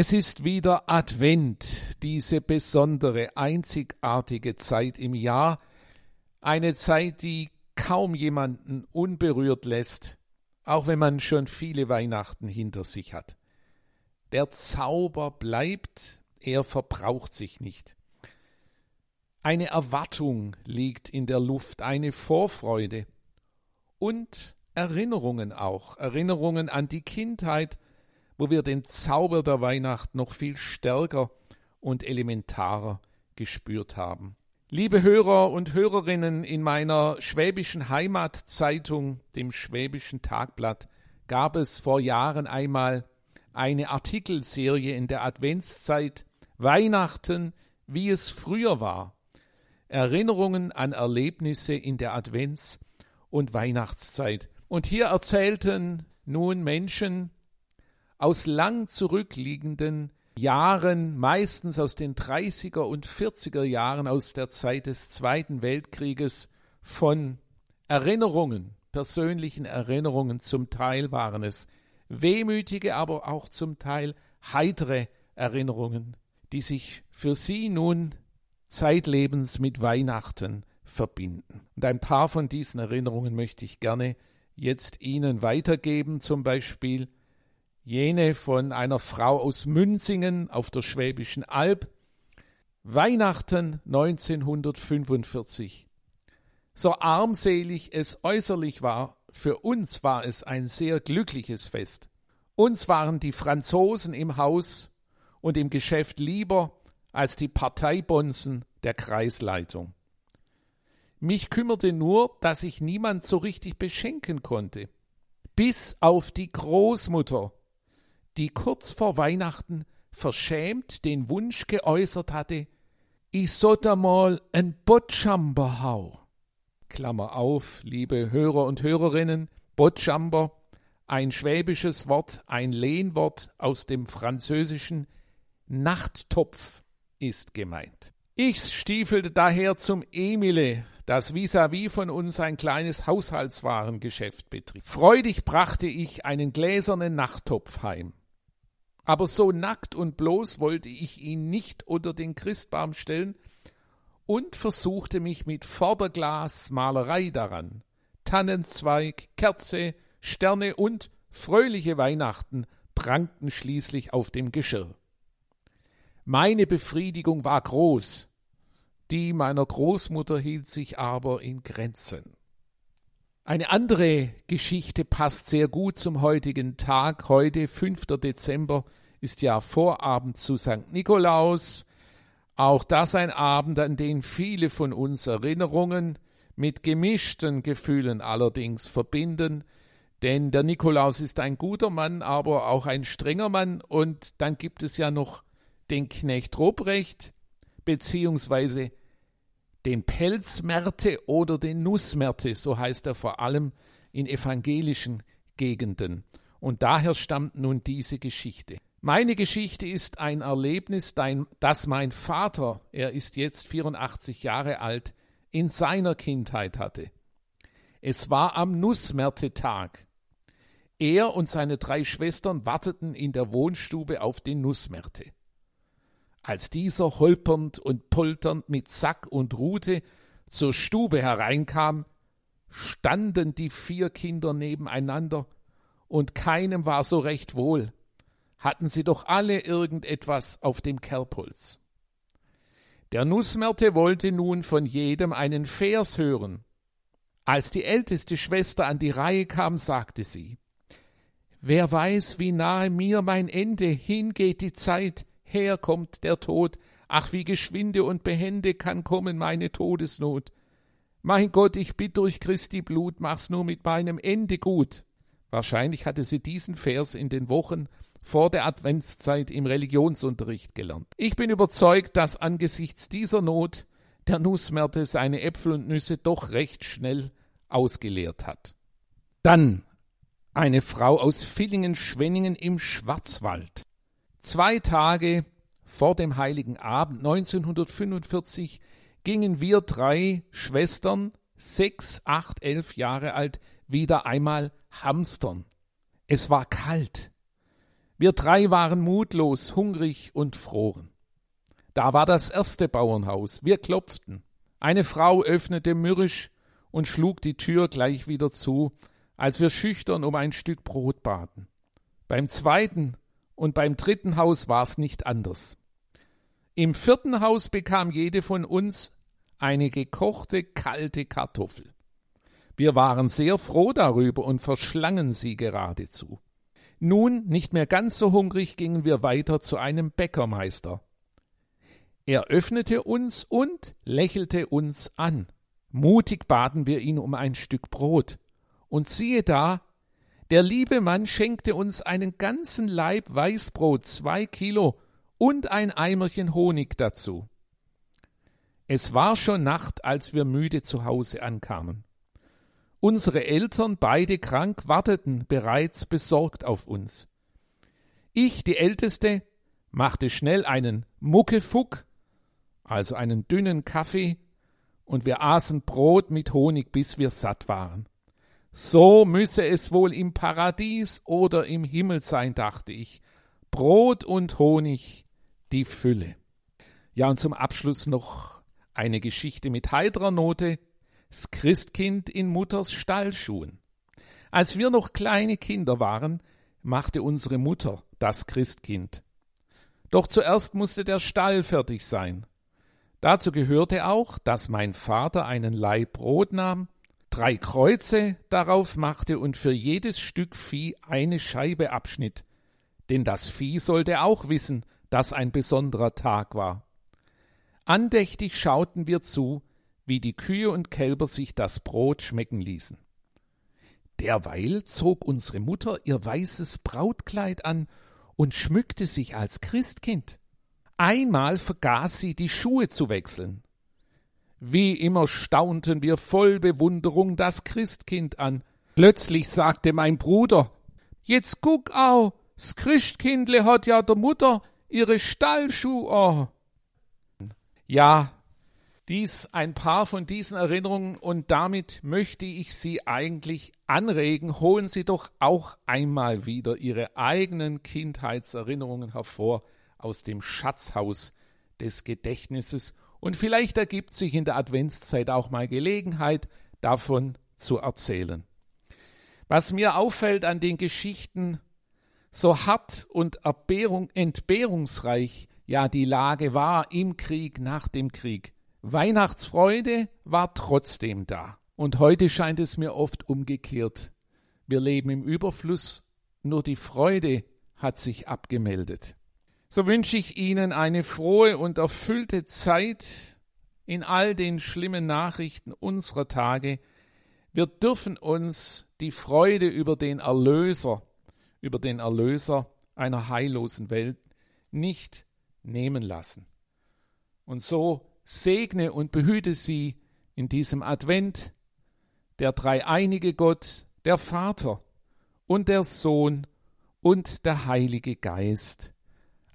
Es ist wieder Advent, diese besondere, einzigartige Zeit im Jahr, eine Zeit, die kaum jemanden unberührt lässt, auch wenn man schon viele Weihnachten hinter sich hat. Der Zauber bleibt, er verbraucht sich nicht. Eine Erwartung liegt in der Luft, eine Vorfreude und Erinnerungen auch, Erinnerungen an die Kindheit, wo wir den Zauber der Weihnacht noch viel stärker und elementarer gespürt haben. Liebe Hörer und Hörerinnen, in meiner schwäbischen Heimatzeitung, dem Schwäbischen Tagblatt, gab es vor Jahren einmal eine Artikelserie in der Adventszeit Weihnachten, wie es früher war. Erinnerungen an Erlebnisse in der Advents- und Weihnachtszeit. Und hier erzählten nun Menschen aus lang zurückliegenden Jahren, meistens aus den 30er und 40er Jahren aus der Zeit des Zweiten Weltkrieges, von Erinnerungen, persönlichen Erinnerungen, zum Teil waren es wehmütige, aber auch zum Teil heitere Erinnerungen, die sich für sie nun zeitlebens mit Weihnachten verbinden. Und ein paar von diesen Erinnerungen möchte ich gerne jetzt Ihnen weitergeben, zum Beispiel jene von einer Frau aus Münzingen auf der Schwäbischen Alb, Weihnachten 1945. So armselig es äußerlich war, für uns war es ein sehr glückliches Fest. Uns waren die Franzosen im Haus und im Geschäft lieber als die Parteibonzen der Kreisleitung. Mich kümmerte nur, dass ich niemand so richtig beschenken konnte. Bis auf die Großmutter, die kurz vor Weihnachten verschämt den Wunsch geäußert hatte, ich sollte mal ein Botschamber hau. Klammer auf, liebe Hörer und Hörerinnen, Botschamber, ein schwäbisches Wort, ein Lehnwort aus dem französischen Nachttopf ist gemeint. Ich stiefelte daher zum Emile, das vis-à-vis -vis von uns ein kleines Haushaltswarengeschäft betrieb. Freudig brachte ich einen gläsernen Nachttopf heim. Aber so nackt und bloß wollte ich ihn nicht unter den Christbaum stellen und versuchte mich mit Vorderglasmalerei daran. Tannenzweig, Kerze, Sterne und fröhliche Weihnachten prangten schließlich auf dem Geschirr. Meine Befriedigung war groß, die meiner Großmutter hielt sich aber in Grenzen. Eine andere Geschichte passt sehr gut zum heutigen Tag. Heute, 5. Dezember, ist ja Vorabend zu St. Nikolaus. Auch das ein Abend, an den viele von uns Erinnerungen mit gemischten Gefühlen allerdings verbinden. Denn der Nikolaus ist ein guter Mann, aber auch ein strenger Mann. Und dann gibt es ja noch den Knecht Ruprecht, beziehungsweise den Pelzmärte oder den Nussmärte, so heißt er vor allem in evangelischen Gegenden. Und daher stammt nun diese Geschichte. Meine Geschichte ist ein Erlebnis, das mein Vater, er ist jetzt 84 Jahre alt, in seiner Kindheit hatte. Es war am Nussmärtetag. Er und seine drei Schwestern warteten in der Wohnstube auf den Nussmärte. Als dieser holpernd und polternd mit Sack und Rute zur Stube hereinkam, standen die vier Kinder nebeneinander, und keinem war so recht wohl, hatten sie doch alle irgendetwas auf dem Kerbholz. Der Nussmärte wollte nun von jedem einen Vers hören. Als die älteste Schwester an die Reihe kam, sagte sie Wer weiß, wie nahe mir mein Ende hingeht die Zeit, her kommt der Tod, ach wie geschwinde und behende kann kommen meine Todesnot. Mein Gott, ich bitt durch Christi Blut, mach's nur mit meinem Ende gut. Wahrscheinlich hatte sie diesen Vers in den Wochen vor der Adventszeit im Religionsunterricht gelernt. Ich bin überzeugt, dass angesichts dieser Not der Nussmärte seine Äpfel und Nüsse doch recht schnell ausgeleert hat. Dann eine Frau aus Villingen-Schwenningen im Schwarzwald. Zwei Tage vor dem Heiligen Abend 1945 gingen wir drei Schwestern, sechs, acht, elf Jahre alt, wieder einmal hamstern. Es war kalt. Wir drei waren mutlos, hungrig und froren. Da war das erste Bauernhaus. Wir klopften. Eine Frau öffnete mürrisch und schlug die Tür gleich wieder zu, als wir schüchtern um ein Stück Brot baten. Beim zweiten und beim dritten Haus war's nicht anders. Im vierten Haus bekam jede von uns eine gekochte kalte Kartoffel. Wir waren sehr froh darüber und verschlangen sie geradezu. Nun, nicht mehr ganz so hungrig, gingen wir weiter zu einem Bäckermeister. Er öffnete uns und lächelte uns an. Mutig baten wir ihn um ein Stück Brot. Und siehe da, der liebe Mann schenkte uns einen ganzen Laib Weißbrot, zwei Kilo und ein Eimerchen Honig dazu. Es war schon Nacht, als wir müde zu Hause ankamen. Unsere Eltern, beide krank, warteten bereits besorgt auf uns. Ich, die Älteste, machte schnell einen Muckefuck, also einen dünnen Kaffee, und wir aßen Brot mit Honig, bis wir satt waren. So müsse es wohl im Paradies oder im Himmel sein, dachte ich. Brot und Honig, die Fülle. Ja, und zum Abschluss noch eine Geschichte mit heiterer Note. Das Christkind in Mutters Stallschuhen. Als wir noch kleine Kinder waren, machte unsere Mutter das Christkind. Doch zuerst musste der Stall fertig sein. Dazu gehörte auch, dass mein Vater einen Laib Brot nahm, drei Kreuze darauf machte und für jedes Stück Vieh eine Scheibe abschnitt. Denn das Vieh sollte auch wissen, dass ein besonderer Tag war. Andächtig schauten wir zu, wie die Kühe und Kälber sich das Brot schmecken ließen. Derweil zog unsere Mutter ihr weißes Brautkleid an und schmückte sich als Christkind. Einmal vergaß sie, die Schuhe zu wechseln. Wie immer staunten wir voll Bewunderung das Christkind an. Plötzlich sagte mein Bruder, Jetzt guck au, s Christkindle hat ja der Mutter ihre Stallschuh an. Ja, dies ein paar von diesen Erinnerungen und damit möchte ich Sie eigentlich anregen, holen Sie doch auch einmal wieder Ihre eigenen Kindheitserinnerungen hervor aus dem Schatzhaus des Gedächtnisses und vielleicht ergibt sich in der Adventszeit auch mal Gelegenheit, davon zu erzählen. Was mir auffällt an den Geschichten, so hart und entbehrungsreich ja die Lage war im Krieg, nach dem Krieg, Weihnachtsfreude war trotzdem da. Und heute scheint es mir oft umgekehrt. Wir leben im Überfluss, nur die Freude hat sich abgemeldet. So wünsche ich Ihnen eine frohe und erfüllte Zeit in all den schlimmen Nachrichten unserer Tage. Wir dürfen uns die Freude über den Erlöser, über den Erlöser einer heillosen Welt nicht nehmen lassen. Und so segne und behüte sie in diesem Advent der dreieinige Gott, der Vater und der Sohn und der Heilige Geist.